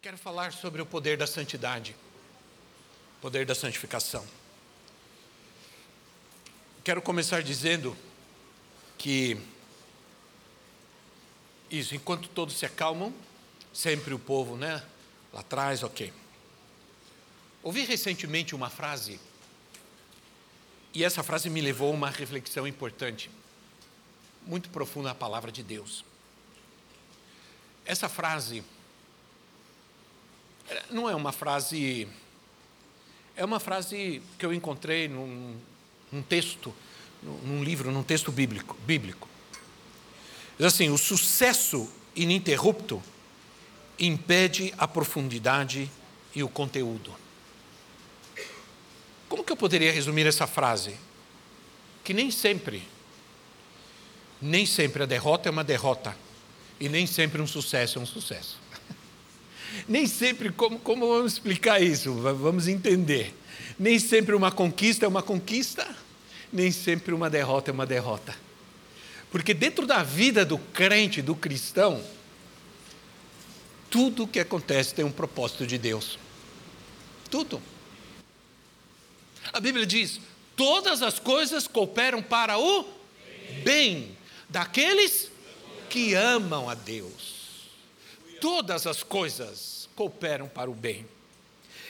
Quero falar sobre o poder da santidade, poder da santificação. Quero começar dizendo que isso, enquanto todos se acalmam, sempre o povo, né? Lá atrás, ok. Ouvi recentemente uma frase, e essa frase me levou a uma reflexão importante, muito profunda na palavra de Deus. Essa frase não é uma frase. É uma frase que eu encontrei num, num texto, num livro, num texto bíblico. bíblico. Diz assim: o sucesso ininterrupto impede a profundidade e o conteúdo. Como que eu poderia resumir essa frase? Que nem sempre, nem sempre a derrota é uma derrota, e nem sempre um sucesso é um sucesso. Nem sempre, como, como vamos explicar isso? Vamos entender. Nem sempre uma conquista é uma conquista, nem sempre uma derrota é uma derrota. Porque dentro da vida do crente, do cristão, tudo o que acontece tem um propósito de Deus. Tudo. A Bíblia diz: todas as coisas cooperam para o bem daqueles que amam a Deus. Todas as coisas cooperam para o bem.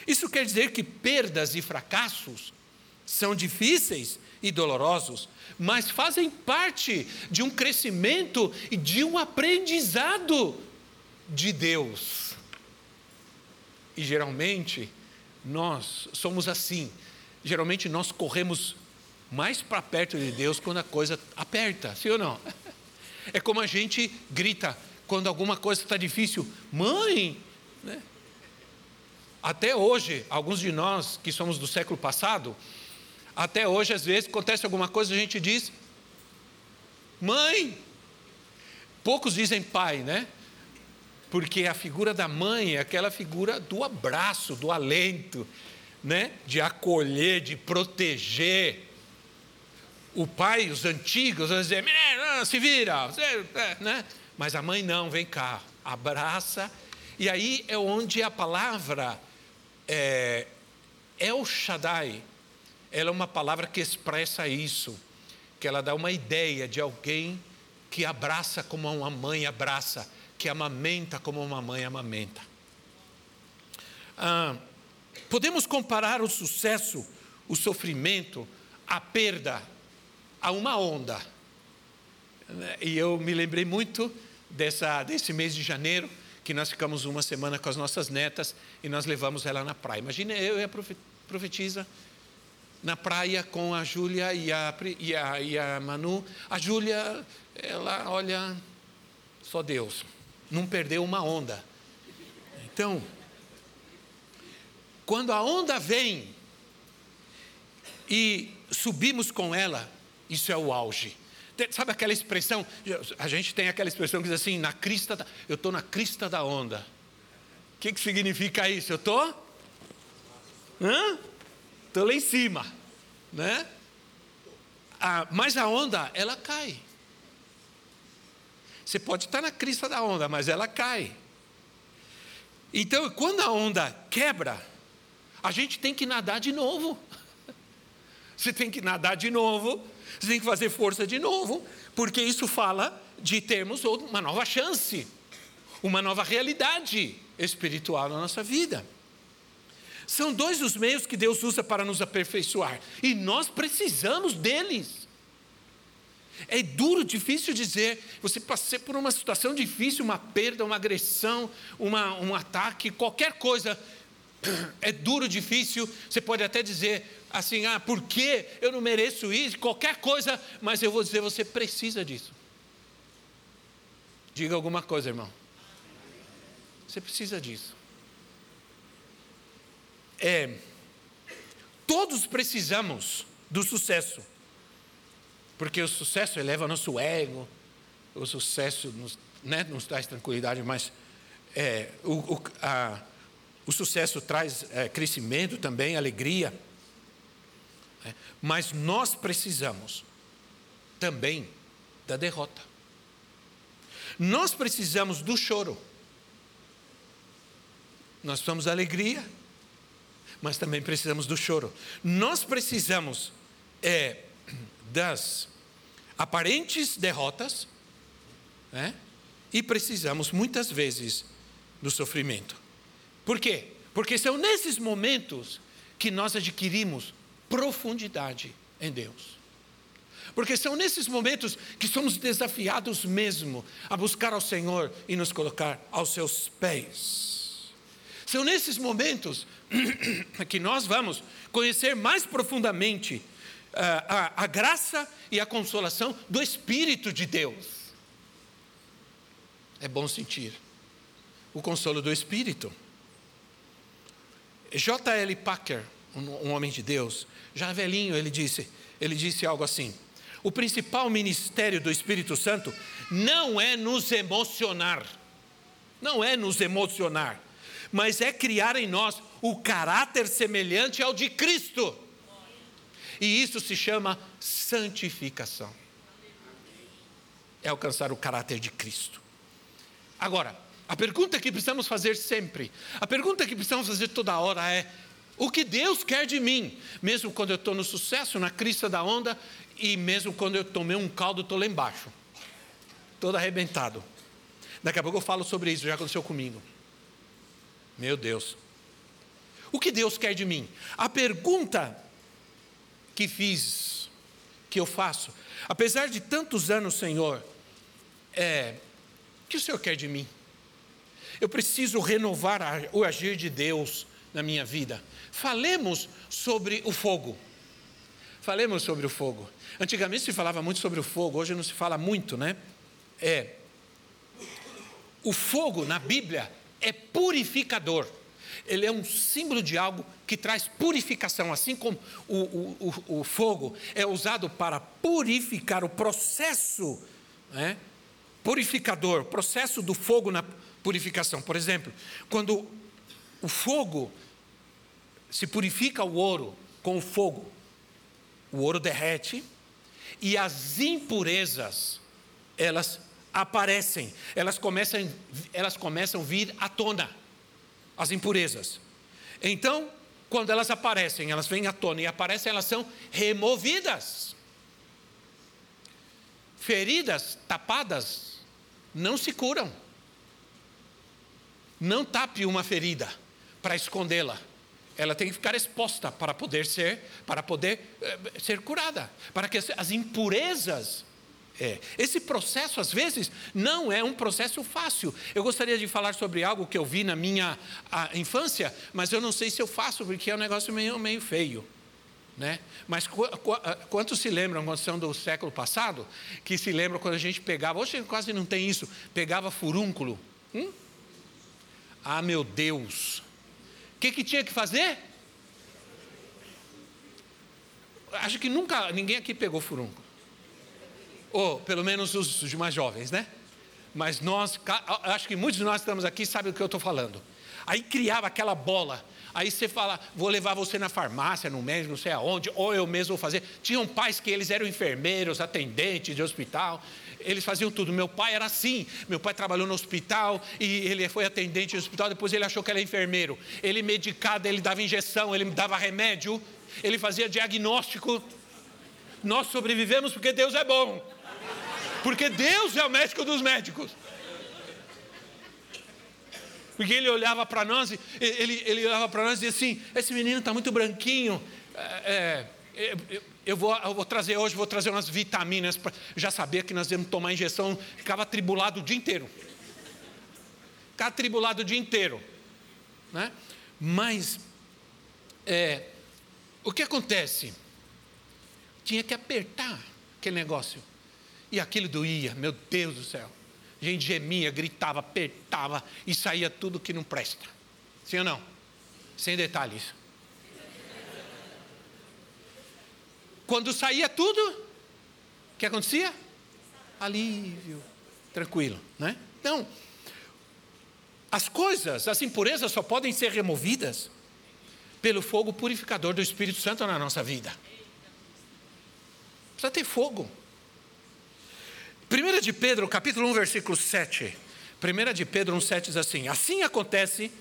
Isso quer dizer que perdas e fracassos são difíceis e dolorosos, mas fazem parte de um crescimento e de um aprendizado de Deus. E geralmente nós somos assim. Geralmente nós corremos mais para perto de Deus quando a coisa aperta, sim ou não? É como a gente grita quando alguma coisa está difícil, mãe, né? Até hoje, alguns de nós que somos do século passado, até hoje, às vezes, acontece alguma coisa, a gente diz, mãe. Poucos dizem pai, né? Porque a figura da mãe é aquela figura do abraço, do alento, né? De acolher, de proteger. O pai, os antigos, vão dizer, se vira, é, né? Mas a mãe não, vem cá, abraça. E aí é onde a palavra é, El Shaddai, ela é uma palavra que expressa isso, que ela dá uma ideia de alguém que abraça como uma mãe abraça, que amamenta como uma mãe amamenta. Ah, podemos comparar o sucesso, o sofrimento, a perda a uma onda. E eu me lembrei muito dessa, desse mês de janeiro, que nós ficamos uma semana com as nossas netas e nós levamos ela na praia. Imagina eu e a profetisa na praia com a Júlia e a, e, a, e a Manu. A Júlia, ela olha, só Deus, não perdeu uma onda. Então, quando a onda vem e subimos com ela, isso é o auge. Sabe aquela expressão? A gente tem aquela expressão que diz assim, na crista, da, eu estou na crista da onda. O que, que significa isso? Eu estou? Estou lá em cima, né? Ah, mas a onda, ela cai. Você pode estar na crista da onda, mas ela cai. Então, quando a onda quebra, a gente tem que nadar de novo. Você tem que nadar de novo você tem que fazer força de novo, porque isso fala de termos uma nova chance, uma nova realidade espiritual na nossa vida. São dois os meios que Deus usa para nos aperfeiçoar, e nós precisamos deles. É duro, difícil dizer. Você passar por uma situação difícil, uma perda, uma agressão, uma, um ataque, qualquer coisa. É duro, difícil. Você pode até dizer: assim, ah, por que eu não mereço isso, qualquer coisa, mas eu vou dizer, você precisa disso. Diga alguma coisa, irmão. Você precisa disso. é, todos precisamos do sucesso, porque o sucesso eleva nosso ego, o sucesso nos, né, nos traz tranquilidade, mas é, o, o, a, o, sucesso traz é, crescimento também, alegria. É, mas nós precisamos também da derrota. Nós precisamos do choro. Nós da alegria, mas também precisamos do choro. Nós precisamos é, das aparentes derrotas, né? e precisamos muitas vezes do sofrimento. Por quê? Porque são nesses momentos que nós adquirimos profundidade em Deus. Porque são nesses momentos que somos desafiados mesmo a buscar ao Senhor e nos colocar aos seus pés. São nesses momentos que nós vamos conhecer mais profundamente a, ah, a, a graça e a consolação do Espírito de Deus é bom sentir o consolo do Espírito. J.L. Packer, um, homem de Deus, já velhinho, ele disse, ele disse algo assim: o principal ministério do Espírito Santo não é nos emocionar, não é nos emocionar, mas é criar em nós o caráter semelhante ao de Cristo. E isso se chama santificação. É alcançar o caráter de Cristo. Agora, a pergunta que precisamos fazer sempre, a pergunta que precisamos fazer toda hora é: o que Deus quer de mim? Mesmo quando eu estou no sucesso, na crista da onda, e mesmo quando eu tomei um caldo, estou lá embaixo, todo arrebentado. Daqui a pouco eu falo sobre isso, já aconteceu comigo. Meu Deus. O que Deus quer de mim? A pergunta que fiz, que eu faço, apesar de tantos anos, Senhor, é: o que o Senhor quer de mim? Eu preciso renovar o agir de Deus na minha vida. Falemos sobre o fogo. Falemos sobre o fogo. Antigamente se falava muito sobre o fogo, hoje não se fala muito, né? É. O fogo na Bíblia é purificador. Ele é um símbolo de algo que traz purificação, assim como o, o, o, o fogo é usado para purificar o processo né, purificador, processo do fogo na purificação. Por exemplo, quando o fogo se purifica o ouro com o fogo, o ouro derrete e as impurezas elas aparecem, elas começam, elas começam a vir à tona, as impurezas. Então, quando elas aparecem, elas vêm à tona e aparecem, elas são removidas. Feridas tapadas não se curam. Não tape uma ferida para escondê-la. Ela tem que ficar exposta para poder ser, para poder eh, ser curada, para que as impurezas é. Esse processo, às vezes, não é um processo fácil. Eu gostaria de falar sobre algo que eu vi na minha infância, mas eu não sei se eu faço, porque é um negócio meio, meio feio. Né? Mas qu qu ah, quantos se lembram, quando são do século passado, que se lembram quando a gente pegava, hoje quase não tem isso, pegava furúnculo. Hum? Ah, meu Deus! O que, que tinha que fazer? Acho que nunca, ninguém aqui pegou furúnculo. Ou pelo menos os, os mais jovens, né? Mas nós, acho que muitos de nós estamos aqui sabem do que eu estou falando. Aí criava aquela bola Aí você fala, vou levar você na farmácia, no médico, não sei aonde, ou eu mesmo vou fazer. Tinham pais que eles eram enfermeiros, atendentes de hospital, eles faziam tudo. Meu pai era assim. Meu pai trabalhou no hospital e ele foi atendente no hospital. Depois ele achou que era enfermeiro. Ele medicado, ele dava injeção, ele dava remédio, ele fazia diagnóstico. Nós sobrevivemos porque Deus é bom. Porque Deus é o médico dos médicos. Porque ele olhava para nós, ele, ele olhava para nós e dizia assim: esse menino está muito branquinho. É, é, eu, eu, vou, eu vou trazer hoje, vou trazer umas vitaminas. Pra, já sabia que nós íamos tomar injeção, ficava atribulado o dia inteiro. Ficava atribulado o dia inteiro. Né? Mas, é, o que acontece? Tinha que apertar aquele negócio. E aquilo doía, meu Deus do céu. A gente gemia, gritava, apertava e saía tudo que não presta. Sim ou não? Sem detalhes. Quando saía tudo, o que acontecia? Alívio, tranquilo, né? Então, as coisas, as impurezas só podem ser removidas pelo fogo purificador do Espírito Santo na nossa vida. Precisa ter fogo. 1 de Pedro, capítulo 1, versículo 7. 1 de Pedro 1, 7 diz assim: Assim acontece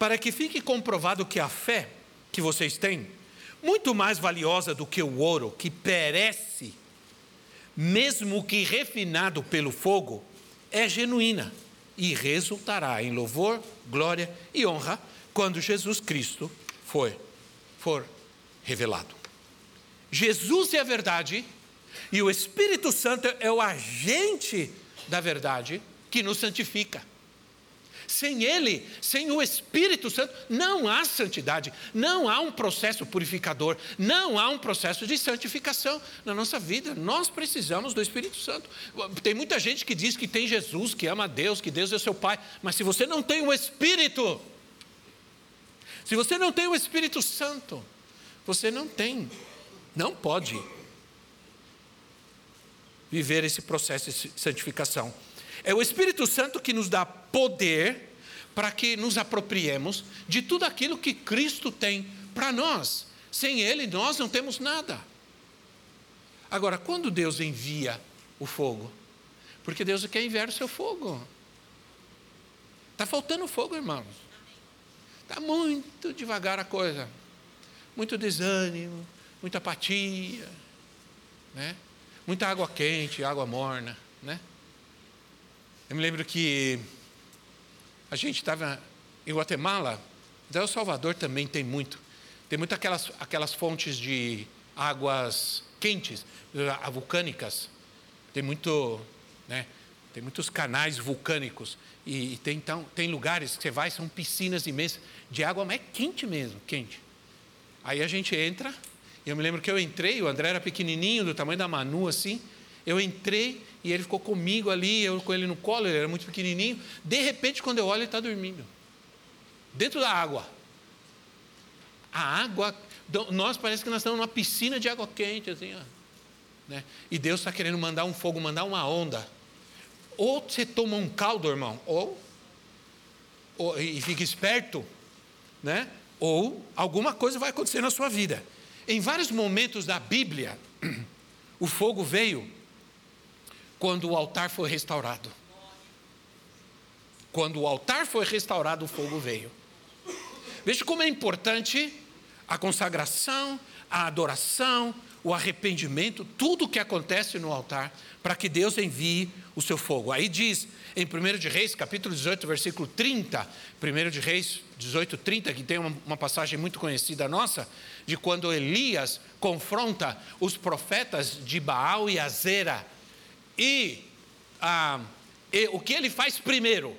para que fique comprovado que a fé que vocês têm, muito mais valiosa do que o ouro que perece, mesmo que refinado pelo fogo, é genuína e resultará em louvor, glória e honra quando Jesus Cristo for, for revelado. Jesus é a verdade e o Espírito Santo é o agente da verdade que nos santifica. Sem Ele, sem o Espírito Santo, não há santidade, não há um processo purificador, não há um processo de santificação na nossa vida. Nós precisamos do Espírito Santo. Tem muita gente que diz que tem Jesus, que ama a Deus, que Deus é seu Pai, mas se você não tem o Espírito, se você não tem o Espírito Santo, você não tem, não pode viver esse processo de santificação. É o Espírito Santo que nos dá poder para que nos apropriemos de tudo aquilo que Cristo tem para nós. Sem Ele, nós não temos nada. Agora, quando Deus envia o fogo? Porque Deus quer enviar o seu fogo. Está faltando fogo, irmãos. Está muito devagar a coisa. Muito desânimo, muita apatia, né? muita água quente, água morna. Eu me lembro que a gente estava em Guatemala, El Salvador também tem muito. Tem muito aquelas, aquelas fontes de águas quentes, vulcânicas. Tem muito, né? Tem muitos canais vulcânicos. E, e tem, então, tem lugares que você vai, são piscinas imensas de água, mas é quente mesmo, quente. Aí a gente entra, e eu me lembro que eu entrei, o André era pequenininho, do tamanho da Manu, assim. Eu entrei e ele ficou comigo ali, eu com ele no colo, ele era muito pequenininho. De repente, quando eu olho, ele está dormindo. Dentro da água. A água, nós parece que nós estamos numa piscina de água quente, assim, ó. Né? E Deus está querendo mandar um fogo, mandar uma onda. Ou você toma um caldo, irmão, ou, ou e fica esperto, né? Ou alguma coisa vai acontecer na sua vida. Em vários momentos da Bíblia, o fogo veio quando o altar foi restaurado. Quando o altar foi restaurado, o fogo veio. Veja como é importante a consagração, a adoração, o arrependimento, tudo o que acontece no altar, para que Deus envie o seu fogo. Aí diz em 1 de Reis, capítulo 18, versículo 30, 1 de Reis 18, 30, que tem uma, passagem muito conhecida nossa, de quando Elias confronta os profetas de Baal e Azera e, ah, e o que ele faz primeiro?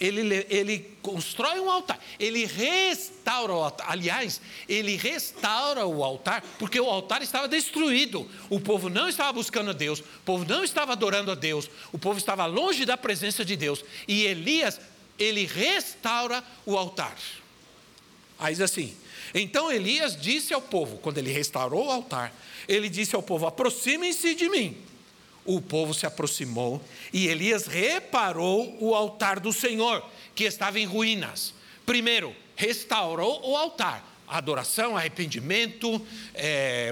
Ele, ele constrói um altar, ele restaura o altar. Aliás, ele restaura o altar porque o altar estava destruído. O povo não estava buscando a Deus, o povo não estava adorando a Deus, o povo estava longe da presença de Deus. E Elias, ele restaura o altar. Aí diz assim: então Elias disse ao povo, quando ele restaurou o altar, ele disse ao povo: aproximem-se de mim o povo se aproximou e Elias reparou o altar do Senhor, que estava em ruínas. Primeiro, restaurou o altar. Adoração, arrependimento, é,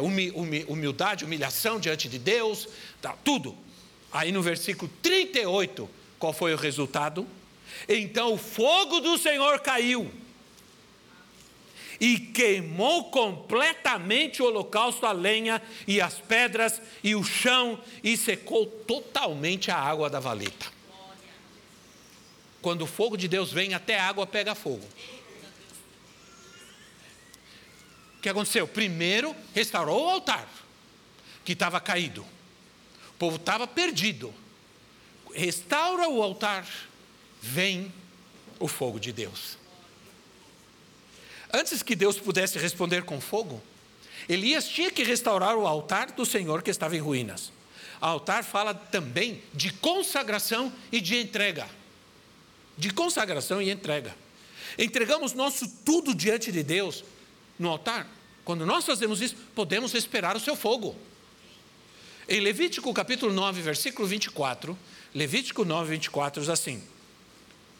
humildade, humilhação diante de Deus, tá, tudo. Aí no versículo 38, qual foi o resultado? Então o fogo do Senhor caiu e queimou completamente o holocausto, a lenha e as pedras e o chão e secou totalmente a água da valeta. Quando o fogo de Deus vem, até a água pega fogo. O que aconteceu? Primeiro, restaurou o altar, que estava caído. O povo estava perdido. Restaura o altar, vem o fogo de Deus. Antes que Deus pudesse responder com fogo, Elias tinha que restaurar o altar do Senhor que estava em ruínas. O altar fala também de consagração e de entrega. De consagração e entrega. Entregamos nosso tudo diante de Deus no altar? Quando nós fazemos isso, podemos esperar o seu fogo. Em Levítico capítulo 9, versículo 24, Levítico 9, 24 diz assim: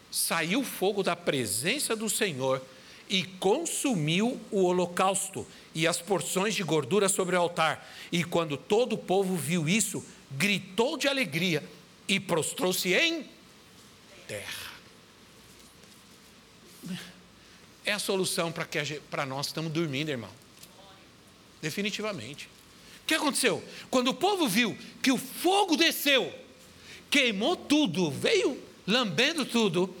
Saiu fogo da presença do Senhor e consumiu o holocausto e as porções de gordura sobre o altar. E quando todo o povo viu isso, gritou de alegria e prostrou-se em terra. É a solução para nós estamos dormindo, irmão. Definitivamente. O que aconteceu? Quando o povo viu que o fogo desceu, queimou tudo, veio lambendo tudo,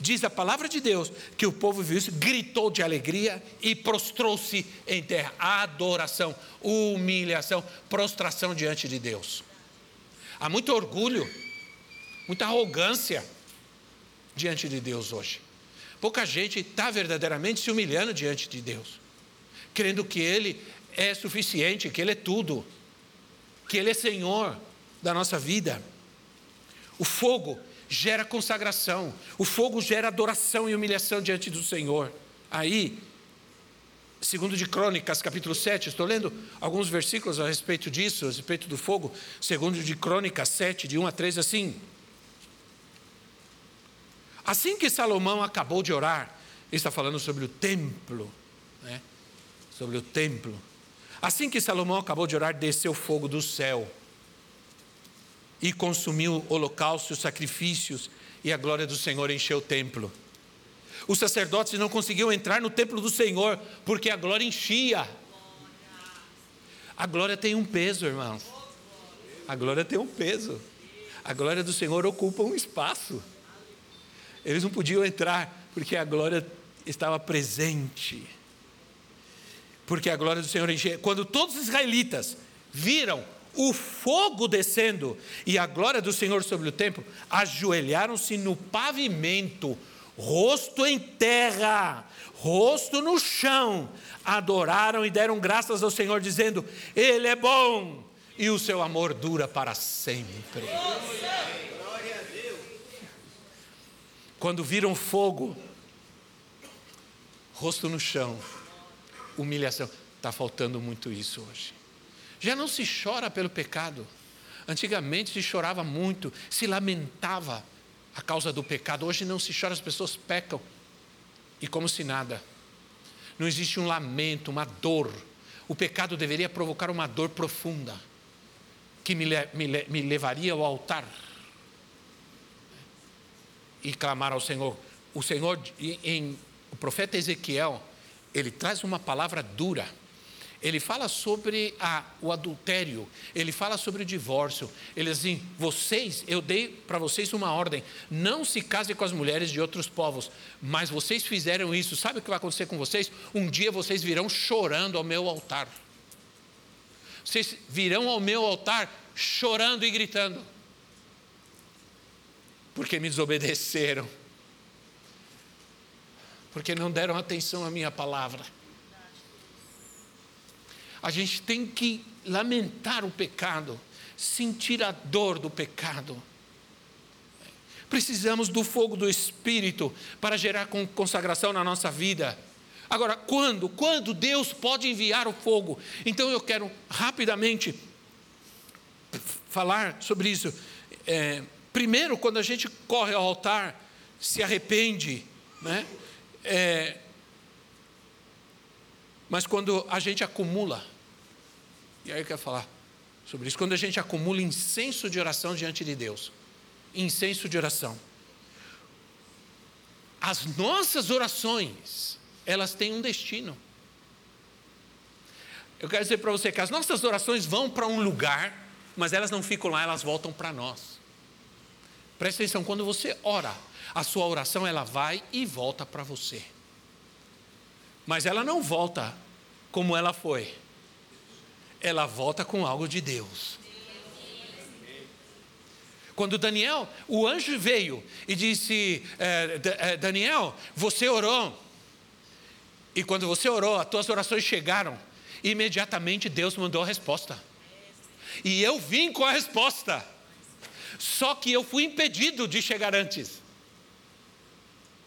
diz a palavra de Deus que o povo viu isso, gritou de alegria e prostrou-se em terra. Adoração, humilhação, prostração diante de Deus. Há muito orgulho, muita arrogância diante de Deus hoje. Pouca gente está verdadeiramente se humilhando diante de Deus, crendo que Ele é suficiente, que Ele é tudo, que Ele é Senhor da nossa vida. O fogo gera consagração, o fogo gera adoração e humilhação diante do Senhor. Aí, segundo de Crônicas, capítulo 7, estou lendo alguns versículos a respeito disso, a respeito do fogo. Segundo de Crônicas 7, de 1 a 3, assim. Assim que Salomão acabou de orar, ele está falando sobre o templo, né? sobre o templo. Assim que Salomão acabou de orar, desceu fogo do céu e consumiu holocaustos, sacrifícios, e a glória do Senhor encheu o templo. Os sacerdotes não conseguiam entrar no templo do Senhor, porque a glória enchia. A glória tem um peso, irmãos. A glória tem um peso. A glória do Senhor ocupa um espaço. Eles não podiam entrar, porque a glória estava presente. Porque a glória do Senhor enchia. Quando todos os israelitas viram o fogo descendo e a glória do Senhor sobre o templo, ajoelharam-se no pavimento, rosto em terra, rosto no chão, adoraram e deram graças ao Senhor, dizendo: Ele é bom e o seu amor dura para sempre. Quando viram fogo, rosto no chão, humilhação, está faltando muito isso hoje. Já não se chora pelo pecado. Antigamente se chorava muito, se lamentava a causa do pecado. Hoje não se chora, as pessoas pecam. E como se nada. Não existe um lamento, uma dor. O pecado deveria provocar uma dor profunda, que me, me, me levaria ao altar e clamar ao Senhor. O Senhor, em o profeta Ezequiel, ele traz uma palavra dura ele fala sobre a, o adultério, ele fala sobre o divórcio. Ele diz assim: vocês, eu dei para vocês uma ordem, não se casem com as mulheres de outros povos, mas vocês fizeram isso. Sabe o que vai acontecer com vocês? Um dia vocês virão chorando ao meu altar. Vocês virão ao meu altar chorando e gritando, porque me desobedeceram, porque não deram atenção à minha palavra a gente tem que lamentar o pecado, sentir a dor do pecado. Precisamos do fogo do Espírito para gerar consagração na nossa vida. Agora, quando? Quando Deus pode enviar o fogo? Então eu quero rapidamente falar sobre isso. É, primeiro, quando a gente corre ao altar, se arrepende, né? É, mas quando a gente acumula, e aí eu quero falar sobre isso, quando a gente acumula incenso de oração diante de Deus, incenso de oração, as nossas orações, elas têm um destino. Eu quero dizer para você que as nossas orações vão para um lugar, mas elas não ficam lá, elas voltam para nós. Presta atenção, quando você ora, a sua oração ela vai e volta para você mas ela não volta como ela foi. Ela volta com algo de Deus. Quando Daniel, o anjo veio e disse: é, é, Daniel, você orou. E quando você orou, as tuas orações chegaram. Imediatamente Deus mandou a resposta. E eu vim com a resposta. Só que eu fui impedido de chegar antes.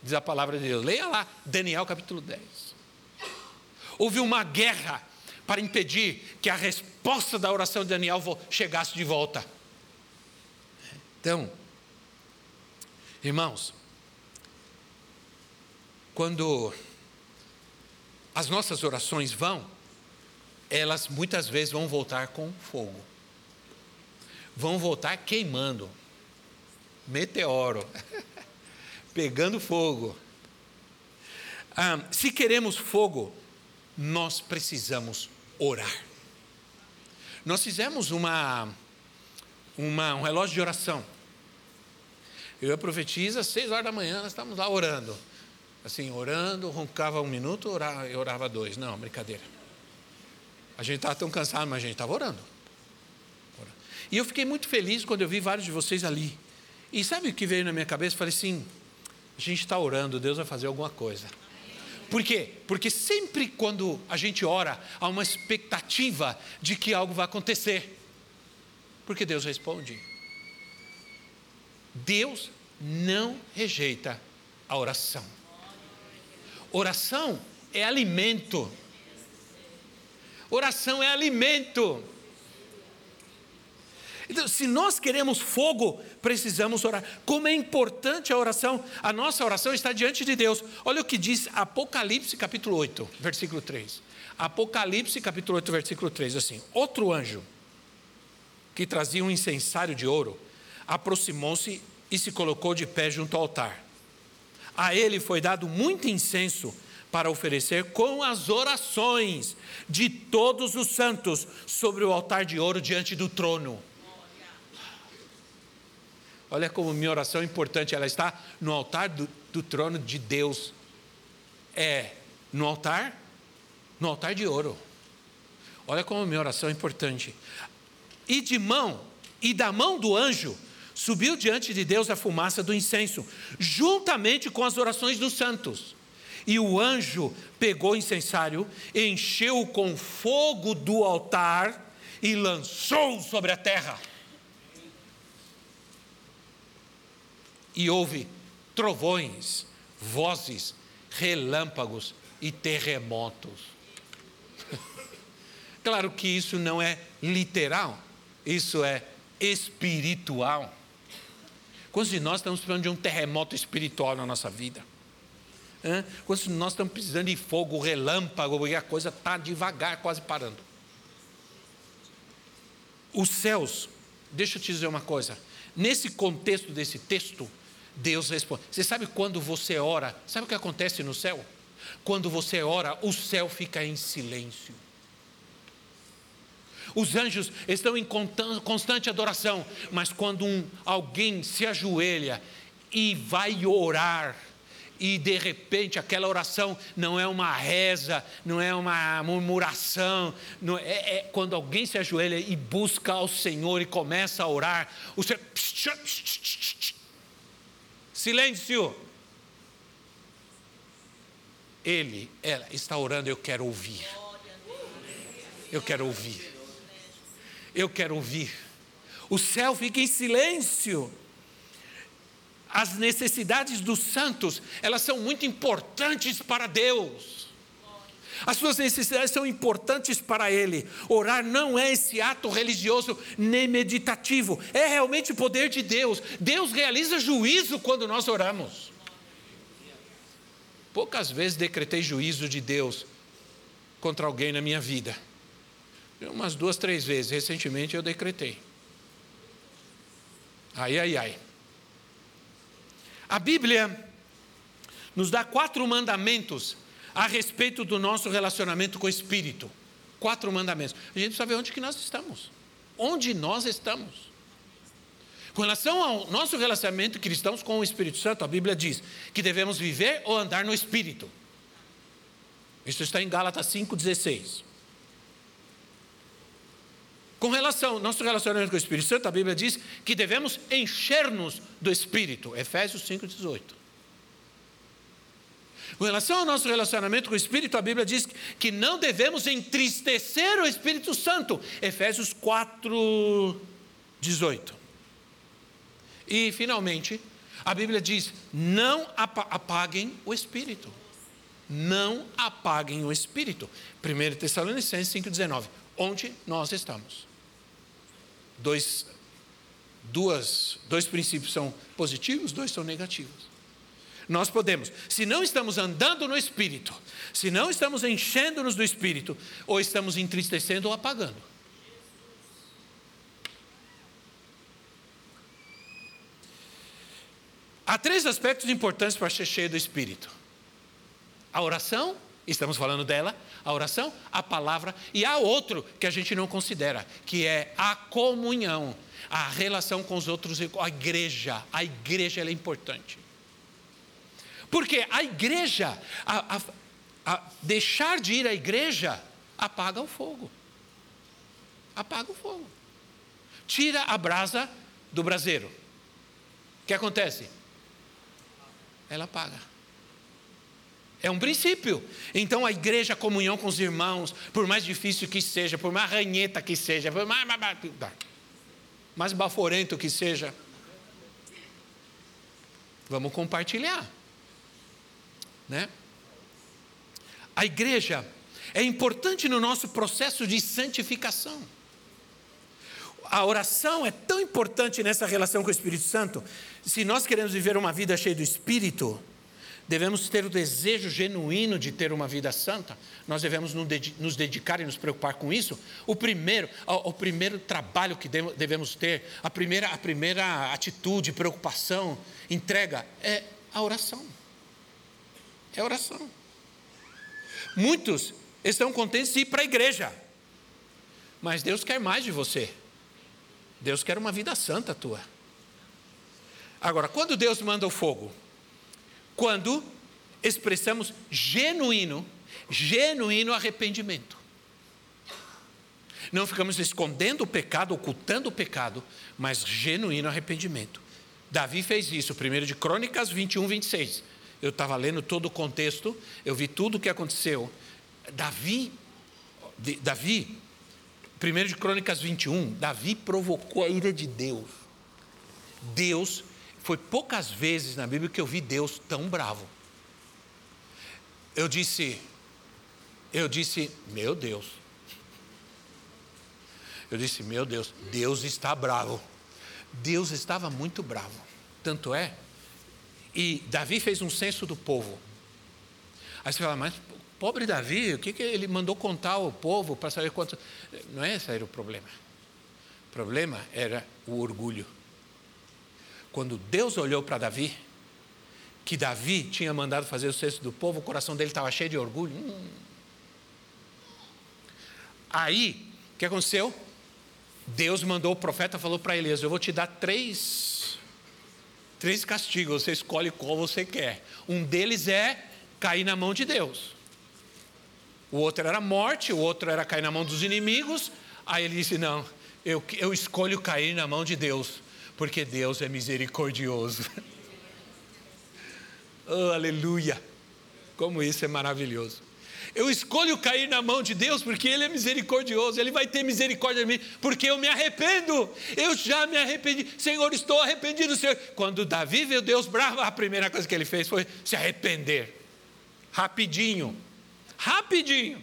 Diz a palavra de Deus. Leia lá, Daniel capítulo 10. Houve uma guerra para impedir que a resposta da oração de Daniel chegasse de volta. Então, irmãos, quando as nossas orações vão, elas muitas vezes vão voltar com fogo. Vão voltar queimando. Meteoro. Pegando fogo. Ah, se queremos fogo, nós precisamos orar. Nós fizemos uma, uma, um relógio de oração. Eu e a profetisa, às seis horas da manhã, nós estávamos lá orando. Assim, orando, roncava um minuto, orava, eu orava dois. Não, brincadeira. A gente estava tão cansado, mas a gente estava orando. E eu fiquei muito feliz quando eu vi vários de vocês ali. E sabe o que veio na minha cabeça? Falei assim: a gente está orando, Deus vai fazer alguma coisa. Por quê? Porque sempre quando a gente ora, há uma expectativa de que algo vai acontecer. Porque Deus responde. Deus não rejeita a oração. Oração é alimento. Oração é alimento. Então, se nós queremos fogo, precisamos orar. Como é importante a oração, a nossa oração está diante de Deus. Olha o que diz Apocalipse capítulo 8, versículo 3. Apocalipse capítulo 8, versículo 3, assim: Outro anjo, que trazia um incensário de ouro, aproximou-se e se colocou de pé junto ao altar. A ele foi dado muito incenso para oferecer com as orações de todos os santos sobre o altar de ouro diante do trono. Olha como minha oração é importante, ela está no altar do, do trono de Deus. É no altar, no altar de ouro. Olha como minha oração é importante. E de mão, e da mão do anjo, subiu diante de Deus a fumaça do incenso, juntamente com as orações dos santos. E o anjo pegou o incensário, encheu com fogo do altar e lançou sobre a terra. E houve trovões, vozes, relâmpagos e terremotos. claro que isso não é literal, isso é espiritual. Quantos de nós estamos precisando de um terremoto espiritual na nossa vida? Quantos de nós estamos precisando de fogo, relâmpago, e a coisa está devagar, quase parando? Os céus, deixa eu te dizer uma coisa, nesse contexto desse texto, Deus responde. Você sabe quando você ora? Sabe o que acontece no céu? Quando você ora, o céu fica em silêncio. Os anjos estão em constante adoração, mas quando um, alguém se ajoelha e vai orar, e de repente aquela oração não é uma reza, não é uma murmuração, não é, é quando alguém se ajoelha e busca ao Senhor e começa a orar, o Senhor Silêncio. Ele, ela está orando, eu quero ouvir. Eu quero ouvir. Eu quero ouvir. O céu fica em silêncio. As necessidades dos santos, elas são muito importantes para Deus. As suas necessidades são importantes para Ele. Orar não é esse ato religioso nem meditativo, é realmente o poder de Deus. Deus realiza juízo quando nós oramos. Poucas vezes decretei juízo de Deus contra alguém na minha vida. Umas duas, três vezes. Recentemente eu decretei. Ai, ai, ai. A Bíblia nos dá quatro mandamentos a respeito do nosso relacionamento com o Espírito. Quatro mandamentos. A gente precisa ver onde que nós estamos. Onde nós estamos. Com relação ao nosso relacionamento cristãos com o Espírito Santo, a Bíblia diz que devemos viver ou andar no Espírito. Isso está em Gálatas 5,16. Com relação ao nosso relacionamento com o Espírito Santo, a Bíblia diz que devemos encher-nos do Espírito. Efésios 5,18. Com relação ao nosso relacionamento com o Espírito, a Bíblia diz que não devemos entristecer o Espírito Santo. Efésios 4, 18. E, finalmente, a Bíblia diz: não apaguem o Espírito. não apaguem o espírito. 1 Tessalonicenses 5,19. Onde nós estamos? Dois, duas, dois princípios são positivos, dois são negativos. Nós podemos, se não estamos andando no espírito, se não estamos enchendo-nos do espírito, ou estamos entristecendo ou apagando. Há três aspectos importantes para ser cheio do espírito a oração, estamos falando dela, a oração, a palavra, e há outro que a gente não considera, que é a comunhão, a relação com os outros, a igreja. A igreja é importante. Porque a igreja, a, a, a deixar de ir à igreja, apaga o fogo. Apaga o fogo. Tira a brasa do braseiro. O que acontece? Ela apaga. É um princípio. Então a igreja, a comunhão com os irmãos, por mais difícil que seja, por mais ranheta que seja, por mais, mais baforento que seja, vamos compartilhar. Né? A igreja é importante no nosso processo de santificação. A oração é tão importante nessa relação com o Espírito Santo. Se nós queremos viver uma vida cheia do Espírito, devemos ter o desejo genuíno de ter uma vida santa, nós devemos nos dedicar e nos preocupar com isso. O primeiro, o primeiro trabalho que devemos ter, a primeira, a primeira atitude, preocupação, entrega, é a oração. É oração. Muitos estão contentes de ir para a igreja, mas Deus quer mais de você. Deus quer uma vida santa tua. Agora, quando Deus manda o fogo, quando expressamos genuíno, genuíno arrependimento. Não ficamos escondendo o pecado, ocultando o pecado, mas genuíno arrependimento. Davi fez isso, primeiro de Crônicas 21, 26. Eu estava lendo todo o contexto, eu vi tudo o que aconteceu. Davi, Davi, primeiro de Crônicas 21, Davi provocou a ira de Deus. Deus foi poucas vezes na Bíblia que eu vi Deus tão bravo. Eu disse, eu disse, meu Deus. Eu disse, meu Deus, Deus está bravo. Deus estava muito bravo. Tanto é, e Davi fez um censo do povo. Aí você fala, mas pobre Davi, o que, que ele mandou contar ao povo para saber quantos. Não é esse era o problema. O problema era o orgulho. Quando Deus olhou para Davi, que Davi tinha mandado fazer o censo do povo, o coração dele estava cheio de orgulho. Hum. Aí, o que aconteceu? Deus mandou o profeta, falou para Elias: Eu vou te dar três, três castigos, você escolhe qual você quer. Um deles é cair na mão de Deus. O outro era morte, o outro era cair na mão dos inimigos. Aí ele disse: Não, eu, eu escolho cair na mão de Deus porque Deus é misericordioso. oh, aleluia! Como isso é maravilhoso. Eu escolho cair na mão de Deus porque Ele é misericordioso, Ele vai ter misericórdia de mim, porque eu me arrependo, eu já me arrependi, Senhor, estou arrependido, Senhor. Quando Davi viu Deus bravo, a primeira coisa que ele fez foi se arrepender, rapidinho, rapidinho.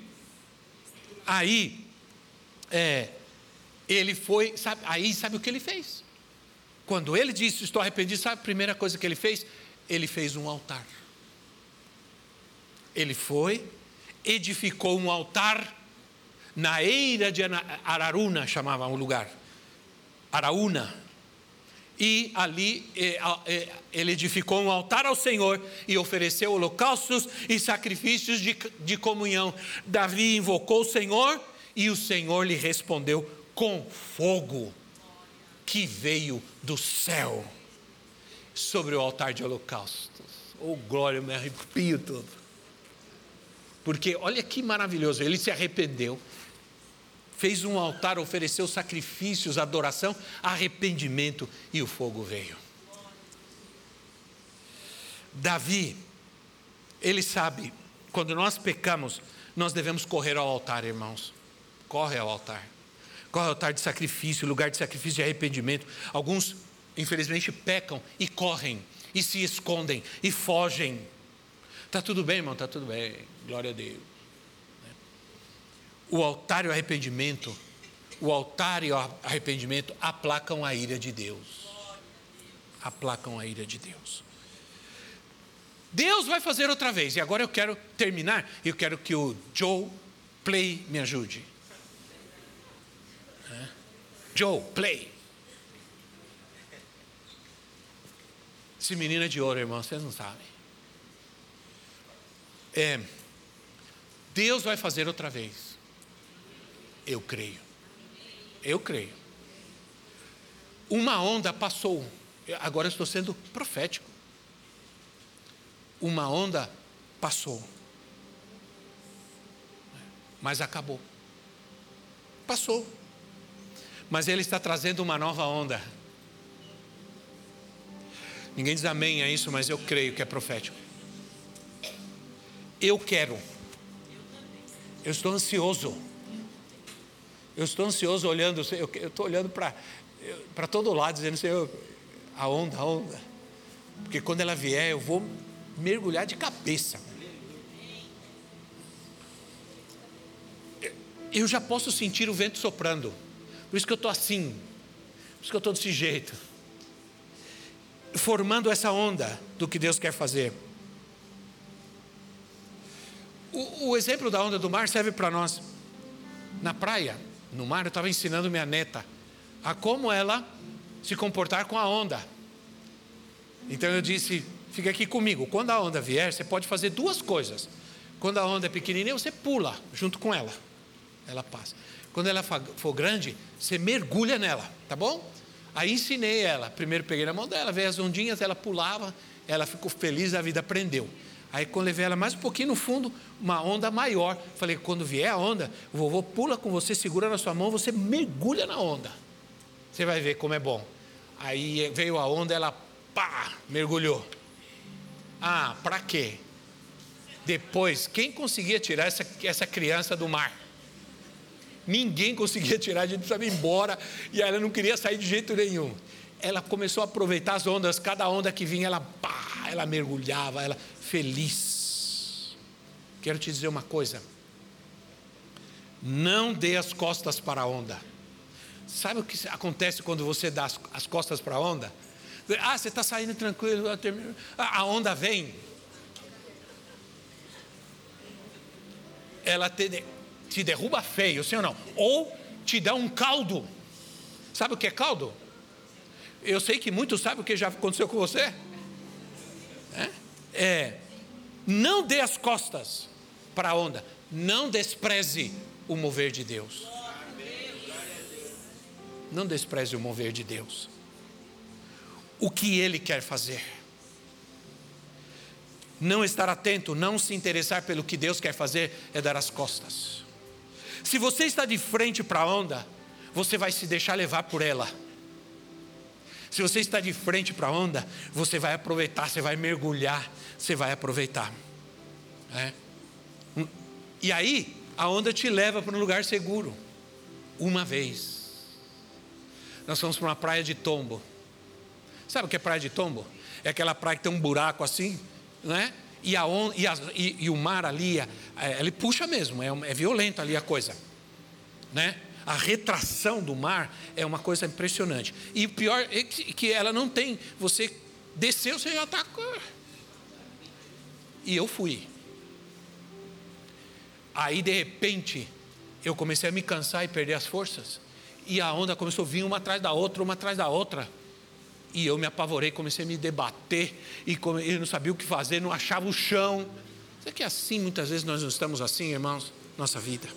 Aí, é, ele foi, sabe, aí sabe o que ele fez? Quando ele disse estou arrependido, sabe a primeira coisa que ele fez? Ele fez um altar. Ele foi, edificou um altar na eira de Araruna, chamava o lugar. Araúna. E ali ele edificou um altar ao Senhor e ofereceu holocaustos e sacrifícios de, de comunhão. Davi invocou o Senhor e o Senhor lhe respondeu com fogo que veio do céu sobre o altar de holocaustos. Oh, glória, eu me arrepio todo. Porque olha que maravilhoso, ele se arrependeu, fez um altar, ofereceu sacrifícios, adoração, arrependimento e o fogo veio. Davi, ele sabe, quando nós pecamos, nós devemos correr ao altar, irmãos. Corre ao altar. Qual é o altar de sacrifício, lugar de sacrifício de arrependimento? Alguns, infelizmente, pecam e correm, e se escondem, e fogem. Tá tudo bem, irmão, tá tudo bem. Glória a Deus. O altar e o arrependimento, o altar e o arrependimento aplacam a ira de Deus. Aplacam a ira de Deus. Deus vai fazer outra vez. E agora eu quero terminar. Eu quero que o Joe Play me ajude. Joe, play. Esse menino é de ouro, irmão, vocês não sabem. É, Deus vai fazer outra vez. Eu creio. Eu creio. Uma onda passou. Agora eu estou sendo profético. Uma onda passou. Mas acabou. Passou. Mas Ele está trazendo uma nova onda. Ninguém diz amém a isso, mas eu creio que é profético. Eu quero. Eu estou ansioso. Eu estou ansioso olhando, eu estou olhando para todo lado, dizendo, Senhor, a onda, a onda. Porque quando ela vier, eu vou mergulhar de cabeça. Eu já posso sentir o vento soprando. Por isso que eu estou assim. Por isso que eu estou desse jeito. Formando essa onda do que Deus quer fazer. O, o exemplo da onda do mar serve para nós. Na praia, no mar, eu estava ensinando minha neta a como ela se comportar com a onda. Então eu disse: fica aqui comigo. Quando a onda vier, você pode fazer duas coisas. Quando a onda é pequenininha, você pula junto com ela. Ela passa. Quando ela for grande, você mergulha nela, tá bom? Aí ensinei ela. Primeiro peguei na mão dela, veio as ondinhas, ela pulava, ela ficou feliz, a vida aprendeu. Aí quando levei ela mais um pouquinho no fundo, uma onda maior. Falei, quando vier a onda, o vovô pula com você, segura na sua mão, você mergulha na onda. Você vai ver como é bom. Aí veio a onda, ela pá, mergulhou. Ah, para quê? Depois, quem conseguia tirar essa, essa criança do mar? Ninguém conseguia tirar, a gente precisava ir embora e ela não queria sair de jeito nenhum. Ela começou a aproveitar as ondas, cada onda que vinha, ela pá, ela mergulhava, ela feliz. Quero te dizer uma coisa. Não dê as costas para a onda. Sabe o que acontece quando você dá as costas para a onda? Ah, você está saindo tranquilo, a onda vem. Ela te, te derruba feio, sim ou não? Ou te dá um caldo. Sabe o que é caldo? Eu sei que muitos sabem o que já aconteceu com você. É? não dê as costas para a onda. Não despreze o mover de Deus. Não despreze o mover de Deus. O que Ele quer fazer. Não estar atento, não se interessar pelo que Deus quer fazer, é dar as costas. Se você está de frente para a onda, você vai se deixar levar por ela. Se você está de frente para a onda, você vai aproveitar, você vai mergulhar, você vai aproveitar. É. E aí, a onda te leva para um lugar seguro. Uma vez. Nós fomos para uma praia de tombo. Sabe o que é praia de tombo? É aquela praia que tem um buraco assim, não é? E, a on, e, a, e, e o mar ali, é, ele puxa mesmo, é, é violento ali a coisa, né? A retração do mar é uma coisa impressionante. E o pior é que ela não tem. Você desceu, você já está. E eu fui. Aí, de repente, eu comecei a me cansar e perder as forças. E a onda começou a vir uma atrás da outra, uma atrás da outra. E eu me apavorei, comecei a me debater. E eu não sabia o que fazer, não achava o chão. Será que é assim, muitas vezes nós não estamos assim, irmãos? Nossa vida.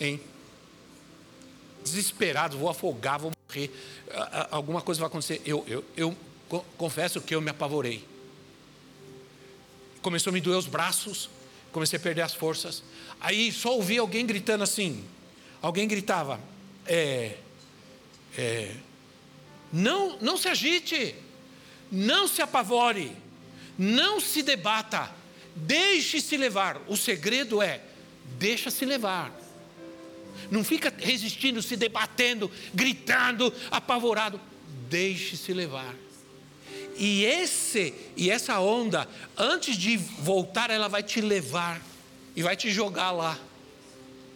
Hein? Desesperado, vou afogar, vou morrer, alguma coisa vai acontecer. Eu, eu, eu confesso que eu me apavorei. Começou a me doer os braços, comecei a perder as forças. Aí só ouvi alguém gritando assim. Alguém gritava: é, é, não, não se agite, não se apavore, não se debata, deixe-se levar. O segredo é: deixa-se levar. Não fica resistindo, se debatendo, gritando, apavorado. Deixe-se levar. E esse e essa onda, antes de voltar, ela vai te levar e vai te jogar lá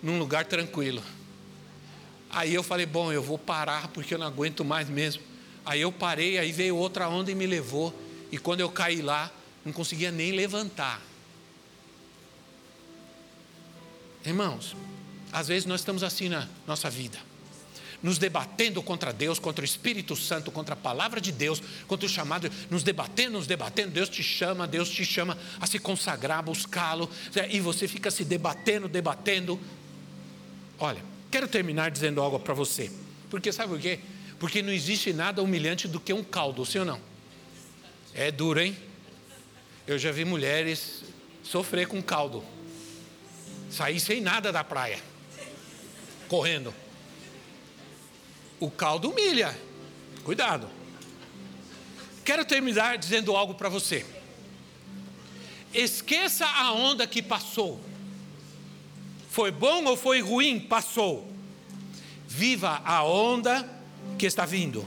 num lugar tranquilo. Aí eu falei, bom, eu vou parar porque eu não aguento mais mesmo. Aí eu parei, aí veio outra onda e me levou. E quando eu caí lá, não conseguia nem levantar. Irmãos, às vezes nós estamos assim na nossa vida nos debatendo contra Deus, contra o Espírito Santo, contra a palavra de Deus, contra o chamado, nos debatendo, nos debatendo. Deus te chama, Deus te chama a se consagrar, buscá-lo, e você fica se debatendo, debatendo. Olha, quero terminar dizendo algo para você, porque sabe por quê? Porque não existe nada humilhante do que um caldo, sim ou não? É duro, hein? Eu já vi mulheres sofrer com caldo, sair sem nada da praia, correndo o caldo humilha. Cuidado. Quero terminar dizendo algo para você. Esqueça a onda que passou. Foi bom ou foi ruim? Passou. Viva a onda que está vindo.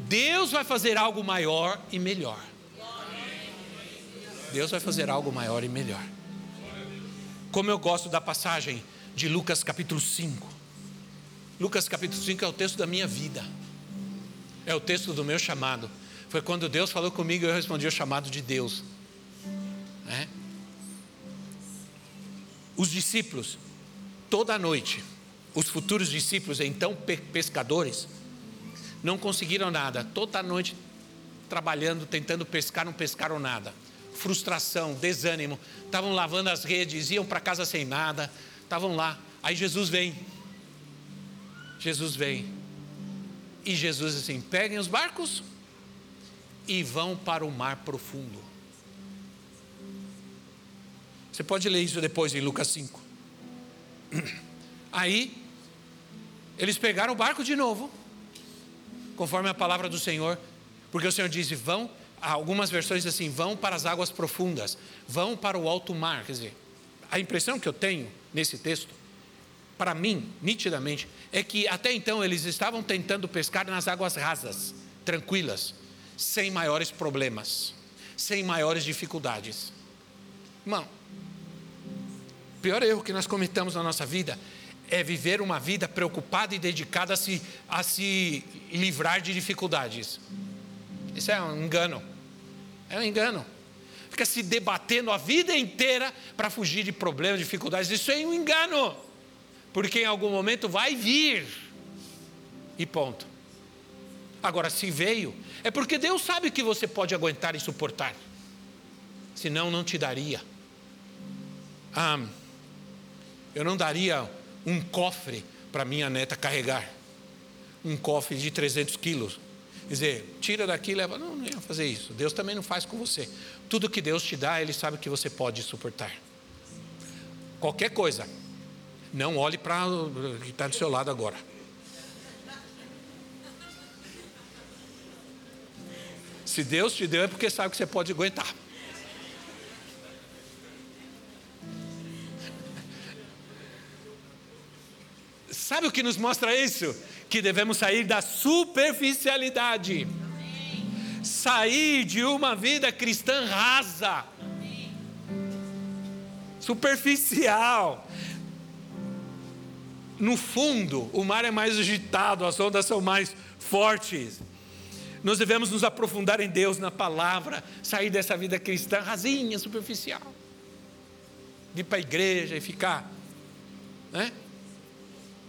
Deus vai fazer algo maior e melhor. Deus vai fazer algo maior e melhor. Como eu gosto da passagem de Lucas capítulo 5. Lucas capítulo 5 é o texto da minha vida, é o texto do meu chamado. Foi quando Deus falou comigo e eu respondi ao chamado de Deus. É? Os discípulos, toda noite, os futuros discípulos, então pescadores, não conseguiram nada, toda noite trabalhando, tentando pescar, não pescaram nada. Frustração, desânimo, estavam lavando as redes, iam para casa sem nada, estavam lá. Aí Jesus vem Jesus vem. E Jesus assim: peguem os barcos e vão para o mar profundo. Você pode ler isso depois em Lucas 5. Aí, eles pegaram o barco de novo, conforme a palavra do Senhor, porque o Senhor diz: vão, algumas versões assim, vão para as águas profundas, vão para o alto mar. Quer dizer, a impressão que eu tenho nesse texto para mim, nitidamente, é que até então eles estavam tentando pescar nas águas rasas, tranquilas, sem maiores problemas, sem maiores dificuldades. Irmão, o pior erro que nós cometemos na nossa vida é viver uma vida preocupada e dedicada a se, a se livrar de dificuldades. Isso é um engano. É um engano. Fica se debatendo a vida inteira para fugir de problemas, dificuldades. Isso é um engano porque em algum momento vai vir. E ponto. Agora, se veio, é porque Deus sabe que você pode aguentar e suportar. Senão, não te daria. Ah, eu não daria um cofre para minha neta carregar. Um cofre de 300 quilos. Quer dizer, tira daqui e leva. Não, não ia fazer isso. Deus também não faz com você. Tudo que Deus te dá, Ele sabe que você pode suportar. Qualquer coisa, não olhe para o que está do seu lado agora. Se Deus te deu, é porque sabe que você pode aguentar. Sabe o que nos mostra isso? Que devemos sair da superficialidade. Sair de uma vida cristã rasa, superficial, no fundo, o mar é mais agitado, as ondas são mais fortes. Nós devemos nos aprofundar em Deus, na palavra, sair dessa vida cristã rasinha, superficial. Ir para a igreja e ficar. Né?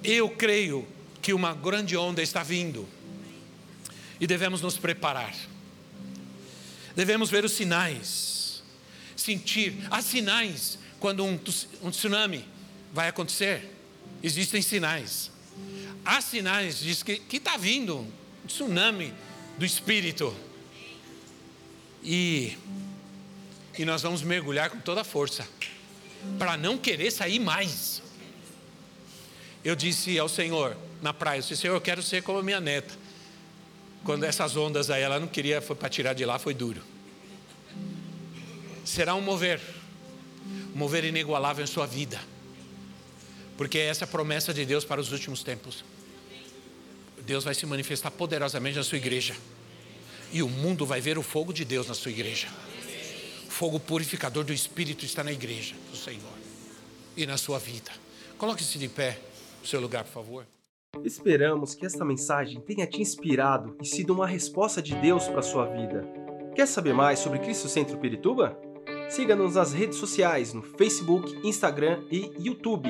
Eu creio que uma grande onda está vindo e devemos nos preparar. Devemos ver os sinais, sentir. Há sinais quando um, um tsunami vai acontecer. Existem sinais. Há sinais, diz que está vindo um tsunami do Espírito. E, e nós vamos mergulhar com toda a força, para não querer sair mais. Eu disse ao Senhor na praia, eu disse, Senhor, eu quero ser como a minha neta. Quando essas ondas aí, ela não queria, foi para tirar de lá, foi duro. Será um mover, um mover inigualável em sua vida porque é essa a promessa de Deus para os últimos tempos. Deus vai se manifestar poderosamente na sua igreja. E o mundo vai ver o fogo de Deus na sua igreja. O fogo purificador do Espírito está na igreja do Senhor e na sua vida. Coloque-se de pé no seu lugar, por favor. Esperamos que esta mensagem tenha te inspirado e sido uma resposta de Deus para a sua vida. Quer saber mais sobre Cristo Centro Pirituba? Siga-nos nas redes sociais no Facebook, Instagram e YouTube,